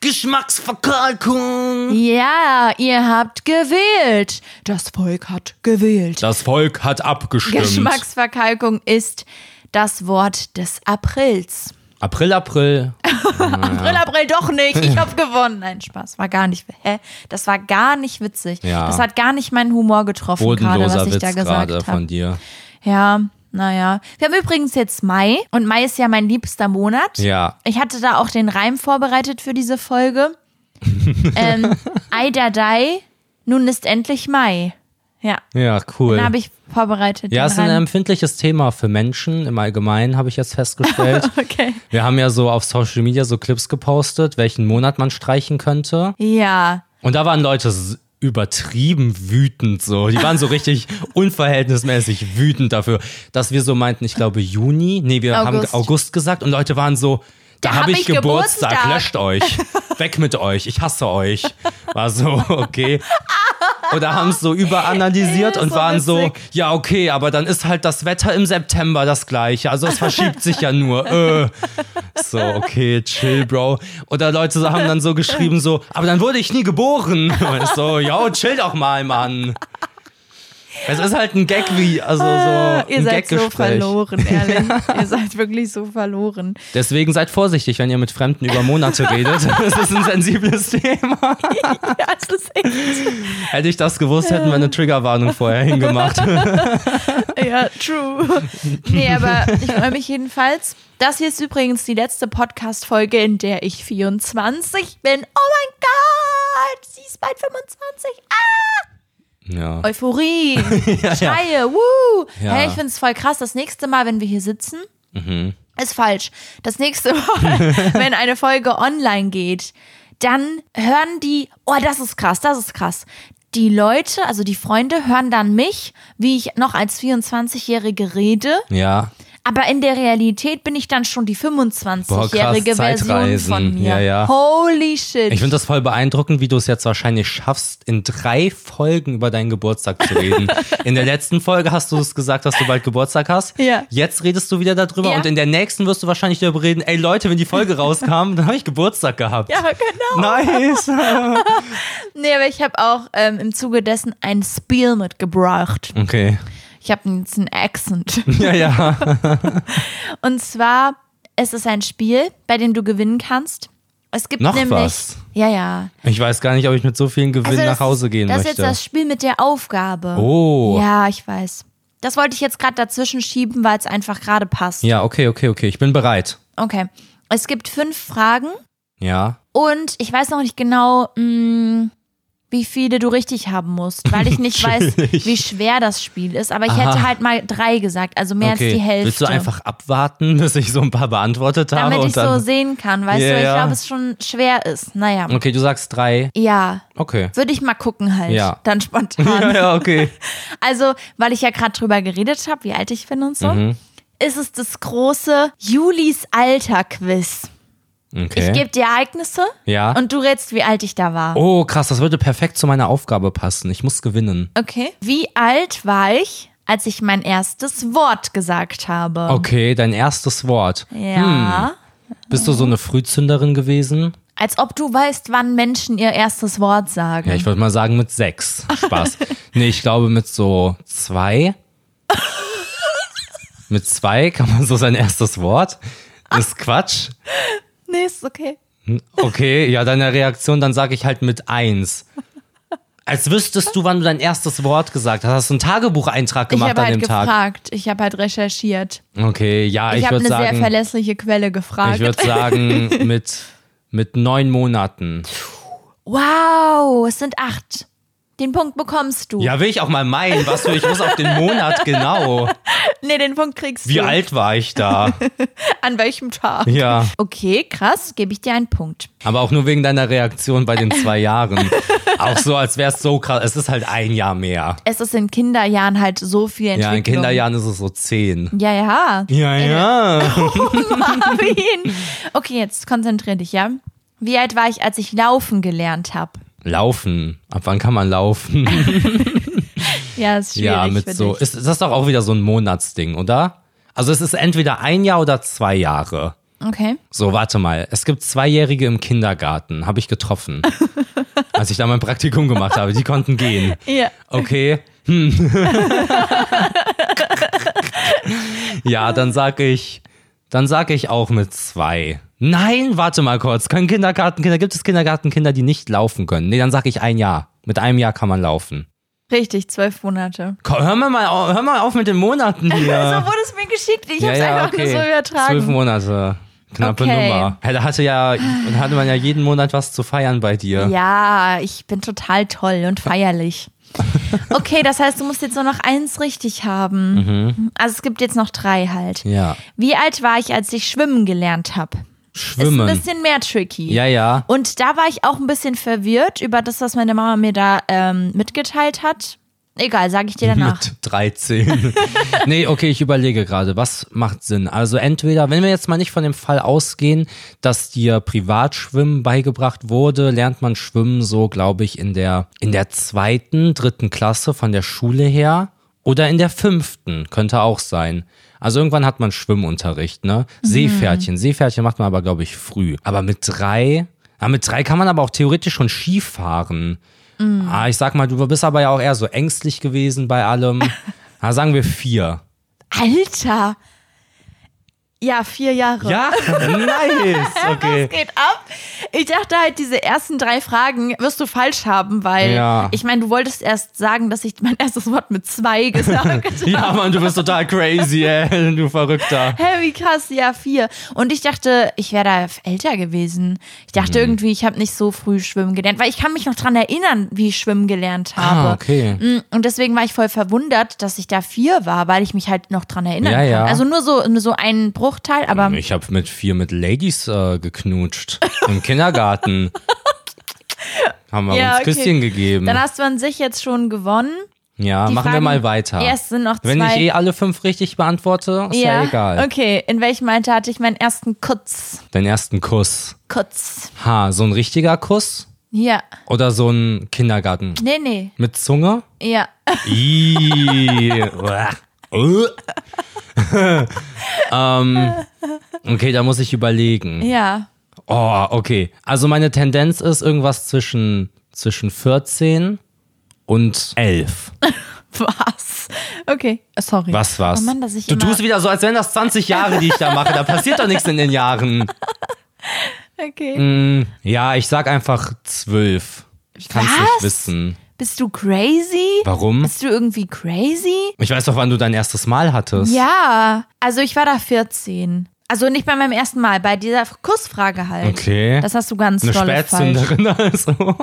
Geschmacksverkalkung! Ja, ihr habt gewählt. Das Volk hat gewählt. Das Volk hat abgestimmt. Geschmacksverkalkung ist das Wort des Aprils. April, April. April, April doch nicht. Ich habe gewonnen. Nein, Spaß. War gar nicht. Hä? Das war gar nicht witzig. Ja. Das hat gar nicht meinen Humor getroffen, gerade, was ich Witz da gesagt gerade habe. von dir. Ja, naja. Wir haben übrigens jetzt Mai und Mai ist ja mein liebster Monat. Ja. Ich hatte da auch den Reim vorbereitet für diese Folge. ähm, Ei da dai, nun ist endlich Mai. Ja, Ja, cool. den habe ich vorbereitet. ja, ist ein empfindliches Thema für Menschen im Allgemeinen, habe ich jetzt festgestellt. Okay. Wir haben ja so auf Social Media so Clips gepostet, welchen Monat man streichen könnte. Ja. Und da waren Leute übertrieben wütend so. Die waren so richtig unverhältnismäßig wütend dafür, dass wir so meinten, ich glaube Juni, nee, wir haben August. August gesagt und Leute waren so, da, Da habe hab ich ich Geburtstag, Geburtstag. löscht euch. Weg mit euch, ich hasse euch. War so, okay. Oder haben es so überanalysiert Ja, und so waren so, witzig. ja, okay, aber dann ist halt das Wetter im September das gleiche. Also es verschiebt sich ja nur. Äh. So, okay, chill, Bro. Oder Leute haben dann so geschrieben, so, aber dann wurde ich nie geboren. So, yo, chill doch mal, Mann. Es ist halt ein Gag wie, also so Ihr ein seid so verloren, ehrlich. Ihr seid wirklich so verloren. Deswegen seid vorsichtig, wenn ihr mit Fremden über Monate redet. Das ist ein sensibles Thema. Ja, es ist echt. Hätte ich das gewusst, hätten wir eine Triggerwarnung vorher hingemacht. Ja, true. Nee, aber ich freue mich jedenfalls. Das hier ist übrigens die letzte Podcast-Folge, in der ich 24 bin. Oh mein Gott, sie ist bald 25. Ah! Ja. Euphorie, Schreie, woo. Ja. Hey, ich finde es voll krass. Das nächste Mal, wenn wir hier sitzen, Mhm. ist falsch. Das nächste Mal, wenn eine Folge online geht, dann hören die, oh, das ist krass, das ist krass. Die Leute, also die Freunde, hören dann mich, wie ich noch als 24-Jährige rede. Ja. Aber in der Realität bin ich dann schon die 25-jährige krass, Version von mir. Ja, ja. Holy shit. Ich finde das voll beeindruckend, wie du es jetzt wahrscheinlich schaffst, in drei Folgen über deinen Geburtstag zu reden. In der letzten Folge hast du es gesagt, dass du bald Geburtstag hast. Ja. Jetzt redest du wieder darüber Ja. und in der nächsten wirst du wahrscheinlich darüber reden, ey Leute, wenn die Folge rauskam, dann habe ich Geburtstag gehabt. ja, genau. Nice. Nee, aber ich habe auch ähm, im Zuge dessen ein Spiel mitgebracht. Okay. Ich habe jetzt einen Accent. Ja, ja. Und zwar, es ist ein Spiel, bei dem du gewinnen kannst. Es gibt Noch nämlich. was? Ja, ja. Ich weiß gar nicht, ob ich mit so vielen Gewinn Also nach das- Hause gehen Das ist möchte. jetzt das Spiel mit der Aufgabe. Oh. Ja, ich weiß. Das wollte ich jetzt gerade dazwischen schieben, weil es einfach gerade passt. Ja, okay, okay, okay. Ich bin bereit. Okay. Es gibt fünf Fragen Ja. und ich weiß noch nicht genau, mh, wie viele du richtig haben musst, weil ich nicht weiß, wie schwer das Spiel ist. Aber ich hätte Aha. halt mal drei gesagt, also mehr als die Hälfte. Willst du einfach abwarten, bis ich so ein paar beantwortet habe? damit ich so sehen kann, weißt Ja, du, ich ja. glaube, es schon schwer ist. Naja. Okay, du sagst drei. Ja, Okay. würde ich mal gucken halt. Ja. Dann Ja, spontan. ja, okay. Also, weil ich ja gerade drüber geredet habe, wie alt ich bin und so, Mhm. ist es das große Julis Alter-Quiz. Ich okay. gebe dir Ereignisse Ja. und du rätst, wie alt ich da war. Oh, krass, das würde perfekt zu meiner Aufgabe passen. Ich muss gewinnen. Okay. Wie alt war ich, als ich mein erstes Wort gesagt habe? Okay, dein erstes Wort. Ja. Bist du so eine Frühzünderin gewesen? Als ob du weißt, wann Menschen ihr erstes Wort sagen. Ja, ich würde mal sagen mit sechs. Spaß. nee, ich glaube mit so zwei. mit zwei kann man so sein erstes Wort. Ist Quatsch. Nee, ist okay. Okay, ja, deine Reaktion, dann sage ich halt mit eins. Als wüsstest du, wann du dein erstes Wort gesagt hast. Hast du einen Tagebucheintrag Ich gemacht habe an halt dem Tag? gefragt. Ich habe halt recherchiert. Okay, ja, Ich, ich, habe würde eine sehr sagen, verlässliche Quelle gefragt. ich würde sagen mit mit neun Monaten. wow, es sind acht. Den Punkt bekommst du. Ja, will ich auch mal meinen. Was für, ich muss auf den Monat genau. Nee, den Punkt kriegst Wie du. alt war ich da? An welchem Tag? Ja, Okay, krass, gebe ich dir einen Punkt. aber auch nur wegen deiner Reaktion bei den zwei Jahren. Auch so, als wäre es so krass. Es ist halt ein Jahr mehr. Es ist in Kinderjahren halt so viel Entwicklung. Ja, in Kinderjahren ist es so zehn. Ja, ja. Ja, ja. Marvin. Okay, jetzt konzentrier dich, ja? Wie alt war ich, als ich laufen gelernt habe? Laufen. Ab wann kann man laufen? Ja, ist schwierig ja, mit so. Ist, ist das doch auch wieder so ein Monatsding, oder? Also es ist entweder ein Jahr oder zwei Jahre. Okay. So, warte mal. Es gibt Zweijährige im Kindergarten. Habe ich getroffen. als ich da mein Praktikum gemacht habe. Die konnten gehen. Ja. Okay. Hm. ja, dann sag ich, dann sag ich auch mit zwei. Nein, warte mal kurz. Können Kindergartenkinder, gibt es Kindergartenkinder, die nicht laufen können? Nee, dann sag ich ein Jahr. Mit einem Jahr kann man laufen. Richtig, zwölf Monate. Komm, hör mal, au- hör mal auf mit den Monaten hier. So wurde es mir geschickt. Ich hab's einfach nur so übertragen. Zwölf Monate. Knappe Okay. Nummer. Ja, da hatte ja, da hatte man ja jeden Monat was zu feiern bei dir. Ja, ich bin total toll und feierlich. Okay, das heißt, du musst jetzt nur noch eins richtig haben. Also es gibt jetzt noch drei halt. Mhm. Ja. Wie alt war ich, als ich schwimmen gelernt habe? Ist Schwimmen. ein bisschen mehr tricky. Ja, ja. Und da war ich auch ein bisschen verwirrt über das, was meine Mama mir da ähm, mitgeteilt hat. Egal, sage ich dir danach. Mit 13. nee, okay, ich überlege gerade, was macht Sinn? Also entweder, wenn wir jetzt mal nicht von dem Fall ausgehen, dass dir Privatschwimmen beigebracht wurde, lernt man Schwimmen so, glaube ich, in der, in der zweiten, dritten Klasse von der Schule her oder in der fünften, könnte auch sein. Also irgendwann hat man Schwimmunterricht, ne? Seepferdchen. Seepferdchen macht man aber, glaube ich, früh. Aber mit drei, ja, mit drei kann man aber auch theoretisch schon Ski fahren. Ah, ich sag mal, du bist aber ja auch eher so ängstlich gewesen bei allem. Na, sagen wir vier. Alter! Ja, vier Jahre. Ja, nice. Okay. Was geht ab? Ich dachte halt, diese ersten drei Fragen wirst du falsch haben, weil Ja. ich meine, du wolltest erst sagen, dass ich mein erstes Wort mit zwei gesagt habe. Ja, Mann, du bist total crazy, ey, du Verrückter. Hä, wie krass, ja, vier. Und ich dachte, ich wäre da älter gewesen. Ich Mhm. dachte irgendwie, ich habe nicht so früh schwimmen gelernt, weil ich kann mich noch dran erinnern, wie ich schwimmen gelernt habe. Ah, okay. Mm, Und deswegen war ich voll verwundert, dass ich da vier war, weil ich mich halt noch dran erinnern Ja, kann. ja. Also nur so, nur so ein Bruchteil, aber Ich habe mit vier mit Ladies äh, geknutscht im Kindergarten. Haben wir Ja, uns okay. Küsschen gegeben. dann hast du an sich jetzt schon gewonnen. ja, Die machen wir Fragen- mal weiter. Ja, es sind noch zwei. Wenn ich eh alle fünf richtig beantworte, ist ja, egal. Okay, in welchem Alter hatte ich meinen ersten Kutz? Deinen ersten Kuss. Kutz. Ha, so ein richtiger Kuss? Ja. Oder so ein Kindergarten? Nee, nee. Mit Zunge? Ja. Ih, uah. Uh. ähm, okay, da muss ich überlegen. Ja. Oh, okay. Also meine Tendenz ist irgendwas zwischen, zwischen 14 und 11. Was? Okay, sorry. Was was? Oh Mann, dass ich du tust wieder so, als wären das 20 Jahre, die ich da mache. Da passiert doch nichts in den Jahren. Okay. Mm, ja, ich sag einfach 12. Ich kann es nicht wissen. Bist du crazy? Warum? Bist du irgendwie crazy? Ich weiß doch, wann du dein erstes Mal hattest. Ja. Also ich war da 14. Also nicht bei meinem ersten Mal, bei dieser Kussfrage halt. Okay. Das hast du ganz Eine dolle. Spätzünderin also.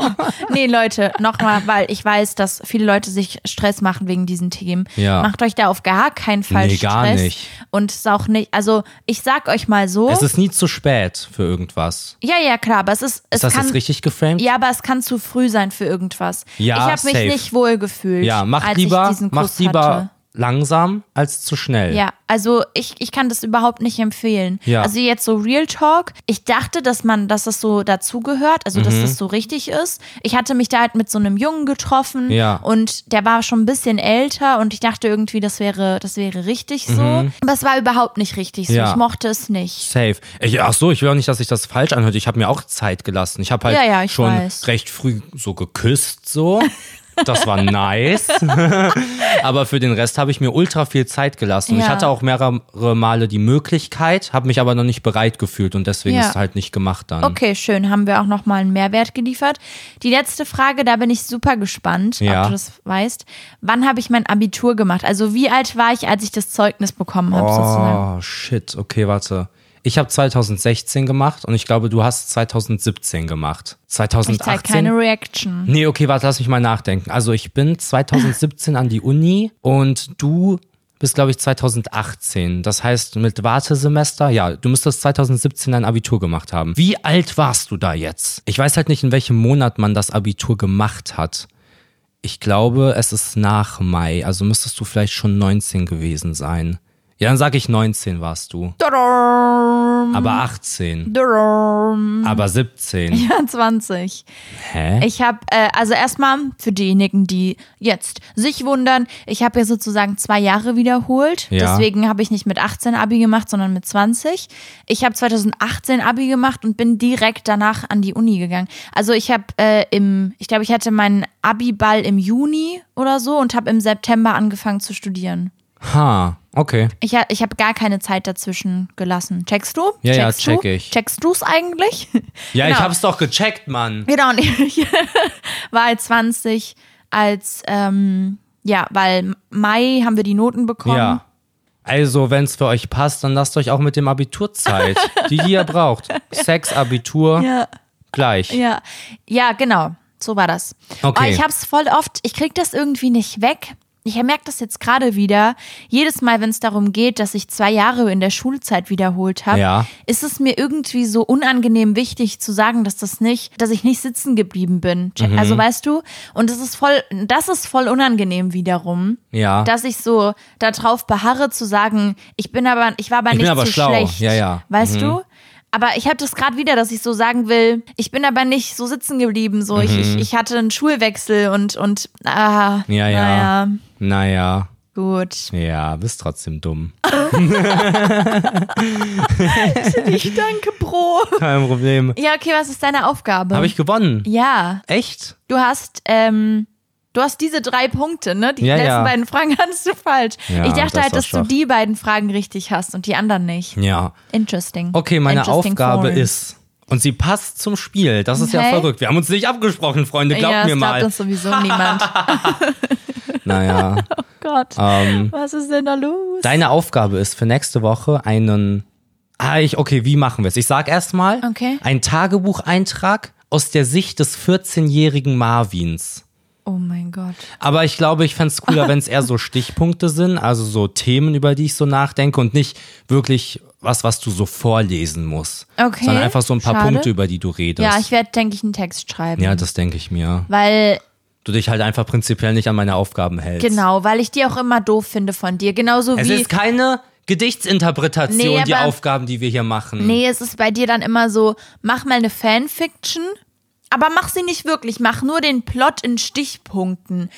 Nee, Leute, nochmal, weil ich weiß, dass viele Leute sich Stress machen wegen diesen Themen. Ja. Macht euch da auf gar keinen Fall Nee, Stress. gar nicht. Und es ist auch nicht, also ich sag euch mal so. Es ist nie zu spät für irgendwas. ja, ja, klar, aber es ist, es Ist das kann, jetzt richtig geframed? ja, aber es kann zu früh sein für irgendwas. Ja, ich habe mich nicht wohl gefühlt, Ja, mach als lieber, ich diesen mach lieber hatte. Langsam als zu schnell. Ja, also ich, ich kann das überhaupt nicht empfehlen. Ja. Also jetzt so Real Talk. Ich dachte, dass man, dass das so dazugehört, also Mhm. dass das so richtig ist. Ich hatte mich da halt mit so einem Jungen getroffen Ja. und der war schon ein bisschen älter und ich dachte irgendwie, das wäre, das wäre richtig so. Aber es war überhaupt nicht richtig so. Mhm. Ja. Ich mochte es nicht. Safe. Ich, ach so, ich will auch nicht, dass sich das falsch anhört. Ich habe mir auch Zeit gelassen. Ich habe halt Ja, ich schon weiß. recht früh so geküsst so. Das war nice. Aber für den Rest habe ich mir ultra viel Zeit gelassen. Und Ich Ja. hatte auch mehrere Male die Möglichkeit, habe mich aber noch nicht bereit gefühlt und deswegen Ja. ist es halt nicht gemacht dann. Okay, schön. Haben wir auch nochmal einen Mehrwert geliefert. Die letzte Frage, da bin ich super gespannt, Ja. ob du das weißt. Wann habe ich mein Abitur gemacht? Also wie alt war ich, als ich das Zeugnis bekommen habe, sozusagen? Oh, shit. Okay, warte. Ich habe 2016 gemacht und ich glaube, du hast 2017 gemacht. Ich zeige 2018. keine Reaction. Nee, okay, warte, lass mich mal nachdenken. Also ich bin 2017 an die Uni und du bist, glaube ich, 2018. Das heißt, mit Wartesemester, ja, du müsstest 2017 dein Abitur gemacht haben. Wie alt warst du da jetzt? Ich weiß halt nicht, in welchem Monat man das Abitur gemacht hat. Ich glaube, es ist nach Mai, also müsstest du vielleicht schon 19 gewesen sein. Ja, dann sage ich 19 warst du. Dadam, Aber 18. dadam. Aber 17. Ja, 20. Hä? Ich habe, äh, also erstmal für diejenigen, die jetzt sich wundern, ich habe ja sozusagen zwei Jahre wiederholt. Ja. Deswegen habe ich nicht mit 18 Abi gemacht, sondern mit 20. Ich habe 2018 Abi gemacht und bin direkt danach an die Uni gegangen. Also ich habe äh, im, ich glaube, ich hatte meinen Abi-Ball im Juni oder so und habe im September angefangen zu studieren. Ha, okay. Ich, ha- ich habe gar keine Zeit dazwischen gelassen. Checkst du? Ja, ja, Checkst check du? ich. Checkst du es eigentlich? Ja, ich Genau. hab's doch gecheckt, Mann. Genau, und ich war halt 20 als, ähm, ja, weil Mai haben wir die Noten bekommen. Ja. Also, wenn's für euch passt, dann lasst euch auch mit dem Abitur Zeit, die, die ihr braucht. Sex, Abitur, Ja, gleich. ja, ja, genau. So war das. Okay. Aber ich hab's voll oft, ich krieg das irgendwie nicht weg. Ich merke das jetzt gerade wieder. Jedes Mal, wenn es darum geht, dass ich zwei Jahre in der Schulzeit wiederholt habe, Ja. ist es mir irgendwie so unangenehm wichtig zu sagen, dass das nicht, dass ich nicht sitzen geblieben bin. Mhm. Also weißt du, und das ist voll, das ist voll unangenehm wiederum. Ja. dass ich so darauf beharre zu sagen, ich bin aber, ich war aber Ich bin nicht aber so schlau. schlecht. Ja, ja. Weißt du? Aber ich habe das gerade wieder, dass ich so sagen will, ich bin aber nicht so sitzen geblieben. So, ich, ich, ich hatte einen Schulwechsel und, und ah, Mhm. Ja, ja. naja, Naja, gut. ja, bist trotzdem dumm. Ich danke, Bro. Kein Problem. Ja, okay, was ist deine Aufgabe? Habe ich gewonnen? ja, Echt? du hast, ähm, du hast diese drei Punkte, ne? Die Ja, letzten ja. beiden Fragen hattest du falsch. Ja, ich das dachte halt, dass du die beiden Fragen richtig hast und die anderen nicht. Ja. Interesting. Okay, meine Interesting Aufgabe foreign. ist, und sie passt zum Spiel, das ist ja Okay. verrückt. Wir haben uns nicht abgesprochen, Freunde, glaubt ja, mir mal. glaubt das sowieso niemand. Naja. Gott, ähm, was ist denn da los? Deine Aufgabe ist für nächste Woche einen. Ah, ich, okay, wie machen wir es? Ich sag erstmal Okay. ein Tagebucheintrag aus der Sicht des 14-jährigen Marvins. Oh mein Gott. Aber ich glaube, ich fände es cooler, wenn es eher so Stichpunkte sind, also so Themen, über die ich so nachdenke und nicht wirklich was, was du so vorlesen musst. Okay, Sondern einfach so ein paar schade. Punkte, über die du redest. Ja, ich werde, denke ich, einen Text schreiben. ja, das denke ich mir. weil, Du dich halt einfach prinzipiell nicht an meine Aufgaben hältst. genau, weil ich die auch immer doof finde von dir. Genauso Es wie. ist keine Gedichtsinterpretation, Nee, die Aufgaben, die wir hier machen. Nee, es ist bei dir dann immer so, mach mal eine Fanfiction, aber mach sie nicht wirklich, mach nur den Plot in Stichpunkten.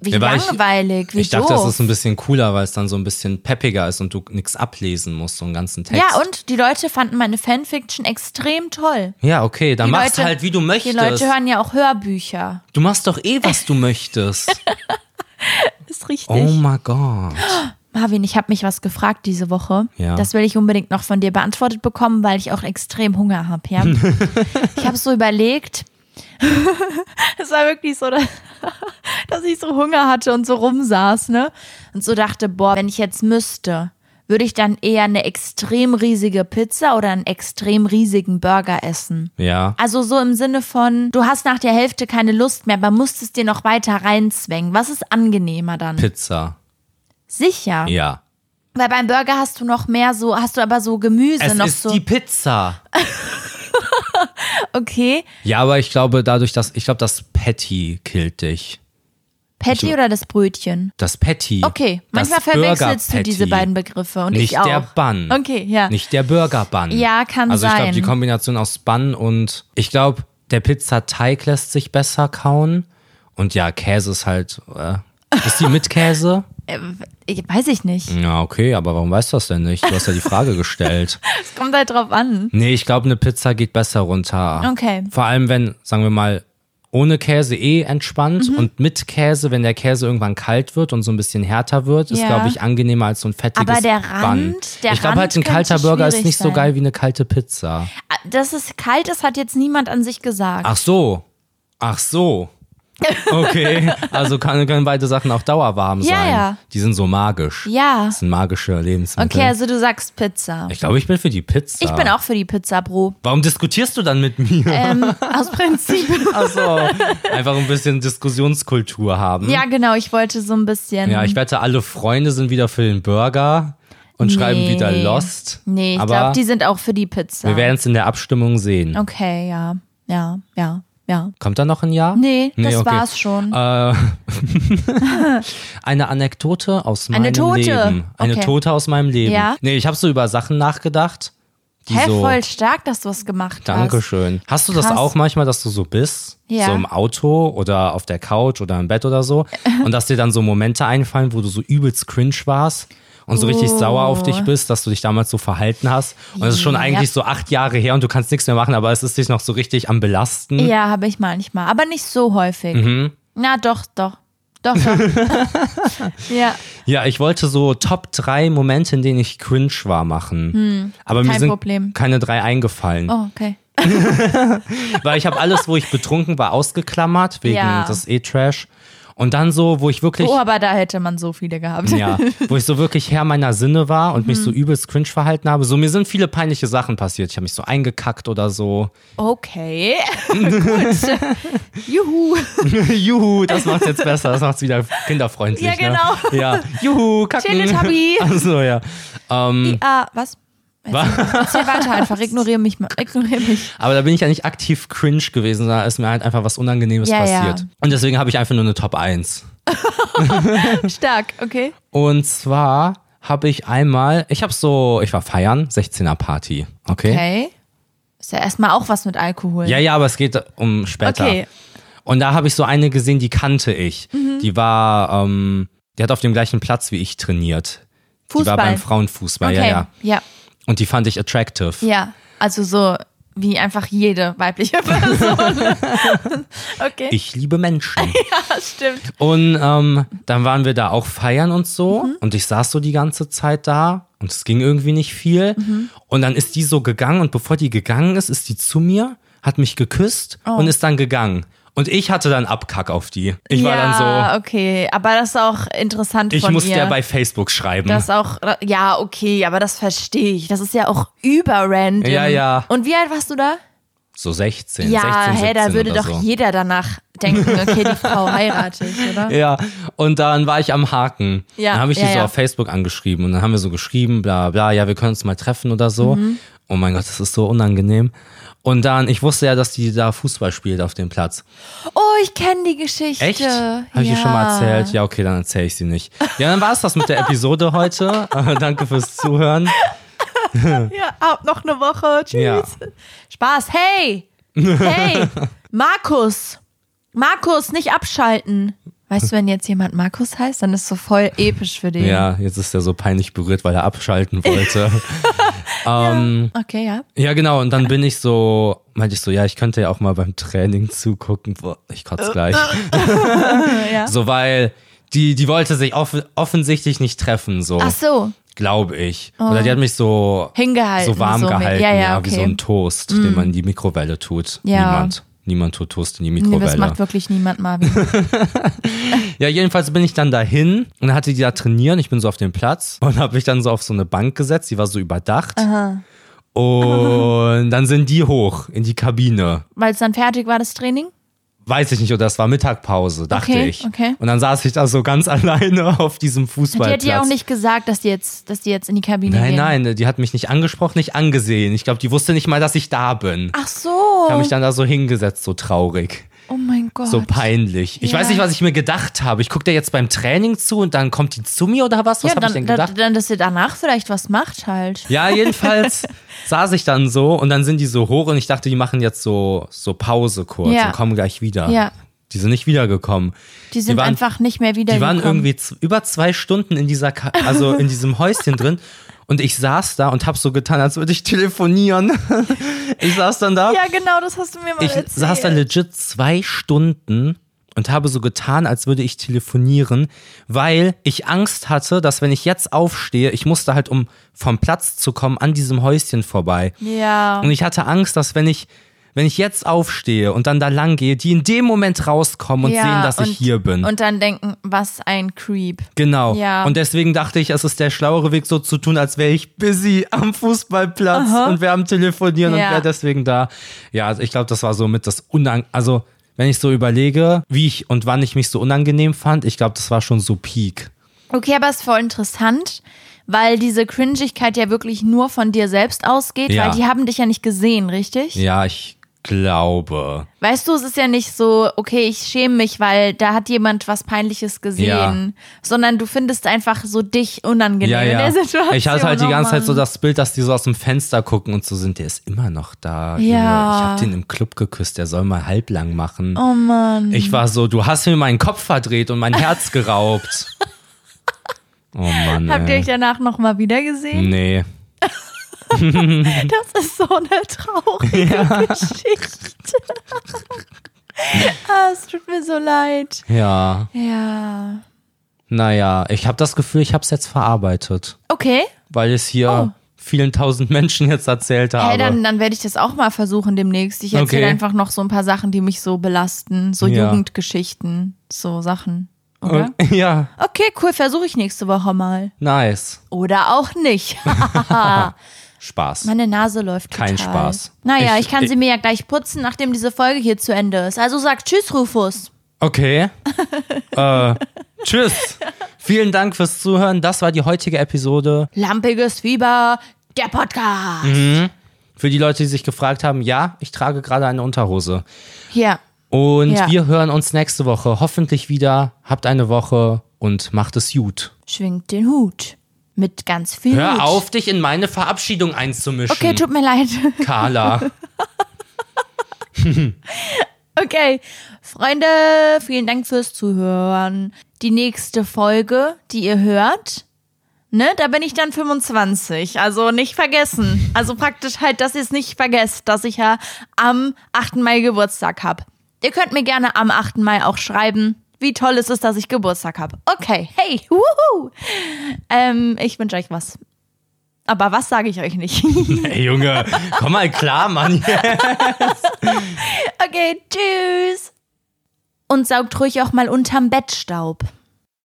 Wie Ja, weil ich- langweilig, wie Ich dachte, doof. das ist ein bisschen cooler, weil es dann so ein bisschen peppiger ist und du nichts ablesen musst, so einen ganzen Text. ja, und die Leute fanden meine Fanfiction extrem toll. Ja, okay, dann Die machst du Leute- halt, wie du Die möchtest. Leute hören ja auch Hörbücher. du machst doch eh, was du möchtest. Ist richtig. Oh mein Gott. Marvin, ich habe mich was gefragt diese Woche. Ja. Das will ich unbedingt noch von dir beantwortet bekommen, weil ich auch extrem Hunger habe. Ja? ich habe so überlegt. es war wirklich so, dass, dass ich so Hunger hatte und so rumsaß, ne? Und so dachte, boah, wenn ich jetzt müsste, würde ich dann eher eine extrem riesige Pizza oder einen extrem riesigen Burger essen. Ja. Also so im Sinne von, du hast nach der Hälfte keine Lust mehr, aber musst es dir noch weiter reinzwängen. Was ist angenehmer dann? Pizza. Sicher. Ja. Weil beim Burger hast du noch mehr so, hast du aber so Gemüse Es noch ist so. die Pizza. okay. Ja, aber ich glaube, dadurch, dass, ich glaube, das Patty killt dich. Patty oder das Brötchen? Das Patty. Okay, manchmal verwechselst du diese beiden Begriffe und Nicht ich auch. der Bun. Okay, ja. Nicht der Burger-Bun. Ja, kann also ich glaube, sein. die Kombination aus Bun und ich glaube, der Pizzateig lässt sich besser kauen. Und ja, Käse ist halt. Äh, ist die mit Käse? Äh, weiß ich nicht. Ja, okay, aber warum weißt du das denn nicht? Du hast ja die Frage gestellt. Es kommt halt drauf an. Nee, ich glaube, eine Pizza geht besser runter. Okay. Vor allem, wenn, sagen wir mal, ohne Käse eh entspannt Mhm. und mit Käse, wenn der Käse irgendwann kalt wird und so ein bisschen härter wird, ist, Ja. glaube ich, angenehmer als so ein fettiges Aber der. Rand- der ich glaube halt, ein kalter Burger ist nicht so sein. geil wie eine kalte Pizza. Ah, Dass es kalt ist, hat jetzt niemand an sich gesagt. Ach so. Ach so. Okay, also kann, können beide Sachen auch dauerwarm Ja, sein. ja. Die sind so magisch. Ja. Das sind magische Lebensmittel. Okay, also du sagst Pizza. Ich glaube, ich bin für die Pizza. Ich bin auch für die Pizza, Bro. Warum diskutierst du dann mit mir? Ähm, aus Prinzip. Also einfach ein bisschen Diskussionskultur haben. ja, genau, ich wollte so ein bisschen. Ja, ich wette, alle Freunde sind wieder für den Burger und schreiben Nee. wieder Lost. Nee, ich glaube, die sind auch für die Pizza. wir werden es in der Abstimmung sehen. Okay, ja. Ja, ja, ja. Kommt da noch ein Jahr? Nee, das okay. war's schon. Äh, eine Anekdote aus meinem Eine Tote? Leben. Eine Okay. Tote aus meinem Leben. Ja? Nee, ich habe so über Sachen nachgedacht. Die Hä, so, voll stark, dass du was gemacht hast. Dankeschön. Hast du das Krass. auch manchmal, dass du so bist? Ja. So im Auto oder auf der Couch oder im Bett oder so. Und dass dir dann so Momente einfallen, wo du so übelst cringe warst und so richtig Oh. sauer auf dich bist, dass du dich damals so verhalten hast. Und es ist schon Ja. eigentlich so acht Jahre her und du kannst nichts mehr machen, aber es ist dich noch so richtig am Belasten. Ja, habe ich manchmal, aber nicht so häufig. Mhm. Na, doch, doch. Doch, doch. ja, Ja, ich wollte so Top 3 Momente, in denen ich cringe war, machen. aber mir Hm. sind Problem. keine drei eingefallen. oh, okay. Weil ich habe alles, wo ich betrunken war, ausgeklammert, wegen Ja. das E-Trash. Und dann so, wo ich wirklich. Oh, aber da hätte man so viele gehabt. Ja, wo ich so wirklich Herr meiner Sinne war und Mhm. mich so übelst cringe verhalten habe. So, mir sind viele peinliche Sachen passiert. Ich habe mich so eingekackt oder so. Okay. Gut. Juhu. Juhu, das macht's jetzt besser. Das macht's wieder kinderfreundlich. Ja, genau. Ne? Ja, juhu, kacken. Teletubby. Achso, ja. Ähm, Ah, was? Erzähl weiter einfach. Ignoriere mich mal. Ignoriere mich. aber da bin ich ja nicht aktiv cringe gewesen, da ist mir halt einfach was Unangenehmes Ja, ja. passiert. Und deswegen habe ich einfach nur eine Top 1. Stark, okay. Und zwar habe ich einmal, ich habe so, ich war feiern, 16er Party, okay? Okay. Ist ja erstmal auch was mit Alkohol. Ja, ja, aber es geht um später. Okay. Und da habe ich so eine gesehen, die kannte ich. Mhm. Die war, ähm, die hat auf dem gleichen Platz wie ich trainiert. Die war Fußball. beim Frauenfußball, Okay. ja, ja. Ja. Und die fand ich attractive. Ja. Also so wie einfach jede weibliche Person. okay. Ich liebe Menschen. ja, stimmt. Und ähm, dann waren wir da auch feiern und so. Mhm. Und ich saß so die ganze Zeit da und es ging irgendwie nicht viel. Mhm. Und dann ist die so gegangen und bevor die gegangen ist, ist die zu mir, hat mich geküsst Oh. und ist dann gegangen. Und ich hatte dann Abkack auf die. Ich ja, war dann so, okay. Aber das ist auch interessant ich von musste ihr. ja bei Facebook schreiben. Das ist auch, ja, okay, aber das verstehe ich. Das ist ja auch überrandom. Ja, ja. Und wie alt warst du da? so 16, Ja, 16, 17 hä, da würde doch so. jeder danach denken, okay, die Frau heirate ich, oder? Ja, und dann war ich am Haken. Ja, dann habe ich die ja, so ja. auf Facebook angeschrieben und dann haben wir so geschrieben, bla bla, ja, wir können uns mal treffen oder so. Mhm. Oh mein Gott, das ist so unangenehm. Und dann, ich wusste ja, dass die da Fußball spielt auf dem Platz. Oh, ich kenne die Geschichte. Echt? Habe ich ja. dir schon mal erzählt? Ja, okay, dann erzähle ich sie nicht. Ja, dann war es das mit der Episode heute. Äh, Danke fürs Zuhören. Ja, ab noch eine Woche. Tschüss. Ja. Spaß. Hey! Hey! Markus! Markus, nicht abschalten. Weißt du, wenn jetzt jemand Markus heißt, dann ist es so voll episch für den. Ja, jetzt ist er so peinlich berührt, weil er abschalten wollte. ähm, Okay, ja. Ja, genau. Und dann bin ich so, meinte ich so, ja, ich könnte ja auch mal beim Training zugucken. Boah, ich kotze gleich. ja. So, weil die, die wollte sich off offensichtlich nicht treffen, so, Ach so, glaube ich. Oder die hat mich so, hingehalten. so warm so gehalten, Ja, ja, ja, okay. Mm. wie so ein Toast, den man in die Mikrowelle tut. Ja. Niemand. Niemand tut Toast in die Nee, Mikrowelle. das macht wirklich niemand, Marvin. Ja, jedenfalls bin ich dann dahin und hatte die da trainieren. Ich bin so auf dem Platz und habe mich dann so auf so eine Bank gesetzt, die war so überdacht. Und dann sind die hoch in die Kabine. Weil es dann fertig war, das Training? Weiß ich nicht, oder das war Mittagpause, dachte Okay, ich. okay. Und dann saß ich da so ganz alleine auf diesem Die Fußballplatz. hat dir auch nicht gesagt, dass die jetzt, dass die jetzt in die Kabine Nein, gehen. nein, die hat mich nicht angesprochen, nicht angesehen. Ich glaube, die wusste nicht mal, dass ich da bin. Ach so. Ich habe mich dann da so hingesetzt, so traurig. oh mein Gott. So peinlich. Ich Ja. weiß nicht, was ich mir gedacht habe. Ich gucke dir jetzt beim Training zu und dann kommt die zu mir oder was? Was ja, habe ich denn da- gedacht? dann, dass ihr danach vielleicht was macht halt. Ja, jedenfalls saß ich dann so und dann sind die so hoch und ich dachte, die machen jetzt so, so Pause kurz Ja. und kommen gleich wieder. Ja. Die sind nicht wiedergekommen. Die sind waren- einfach nicht mehr wieder Die waren irgendwie über zwei Stunden in dieser, Ka also in diesem Häuschen drin. Und ich saß da und hab so getan, als würde ich telefonieren. Ich saß dann da. Ja, genau, das hast du mir mal ich erzählt. saß da legit zwei Stunden und habe so getan, als würde ich telefonieren, weil ich Angst hatte, dass wenn ich jetzt aufstehe, ich musste halt, um vom Platz zu kommen, an diesem Häuschen vorbei. Ja. Und ich hatte Angst, dass wenn ich, wenn ich jetzt aufstehe und dann da lang gehe, die in dem Moment rauskommen und ja, sehen, dass und, ich hier bin. Und dann denken, was ein Creep. Genau. Ja. Und deswegen dachte ich, es ist der schlauere Weg, so zu tun, als wäre ich busy am Fußballplatz und wäre am Telefonieren Ja. und wäre deswegen da. Ja, also ich glaube, das war so mit das Unang... Also, wenn ich so überlege, wie ich und wann ich mich so unangenehm fand, ich glaube, das war schon so Peak. Okay, aber ist voll interessant, weil diese Cringigkeit ja wirklich nur von dir selbst ausgeht, Ja. weil die haben dich ja nicht gesehen, richtig? Ja, ich glaube. Weißt du, es ist ja nicht so, okay, ich schäme mich, weil da hat jemand was Peinliches gesehen, sondern du findest einfach so dich unangenehm Ja, in ja. der Situation. Ich hatte halt die Oh ganze Zeit so das Bild, dass die so aus dem Fenster gucken und so sind, der ist immer noch da. Junge. Ja. Ich habe den im Club geküsst, der soll mal halblang machen. Oh Mann. Ich war so, du hast mir meinen Kopf verdreht und mein Herz geraubt. Oh Mann. Habt ihr euch danach nochmal wieder gesehen? Nee. Das ist so eine traurige Geschichte. ah, es tut mir so leid. Ja. Ja. Naja, ich habe das Gefühl, ich habe es jetzt verarbeitet, Okay. weil ich es hier Oh. vielen tausend Menschen jetzt erzählt habe. Hey, dann, dann werde ich das auch mal versuchen demnächst. Ich erzähle Okay. einfach noch so ein paar Sachen, die mich so belasten. So Ja. Jugendgeschichten, so Sachen. Oder? ja, Okay, cool, versuche ich nächste Woche mal. nice. Oder auch nicht. Spaß. Meine Nase läuft Kein total. Spaß. Naja, ich, Ich- kann ich- sie mir ja gleich putzen, nachdem diese Folge hier zu Ende ist. Also sag Tschüss, Rufus. Okay. äh, tschüss. Vielen Dank fürs Zuhören. Das war die heutige Episode. Lampiges Fieber, der Podcast. Mhm. Für die Leute, die sich gefragt haben, ja, ich trage gerade eine Unterhose. Ja. Und Ja. wir hören uns nächste Woche hoffentlich wieder. Habt eine Woche und macht es gut. Schwingt den Hut. Mit ganz viel Hör Hut. auf, dich in meine Verabschiedung einzumischen. Okay, tut mir leid. Carla. Okay, Freunde, vielen Dank fürs Zuhören. Die nächste Folge, die ihr hört, ne, da bin ich dann 25. Also nicht vergessen. Also praktisch halt, dass ihr es nicht vergesst, dass ich ja am 8. Mai Geburtstag hab. Ihr könnt mir gerne am 8. Mai auch schreiben, wie toll es ist, dass ich Geburtstag hab. Okay, hey, wuhu. Ähm, ich wünsche euch was. Aber was sage ich euch nicht? Ey, Junge, komm mal klar, Mann. Okay, tschüss. Und saugt ruhig auch mal unterm Bettstaub.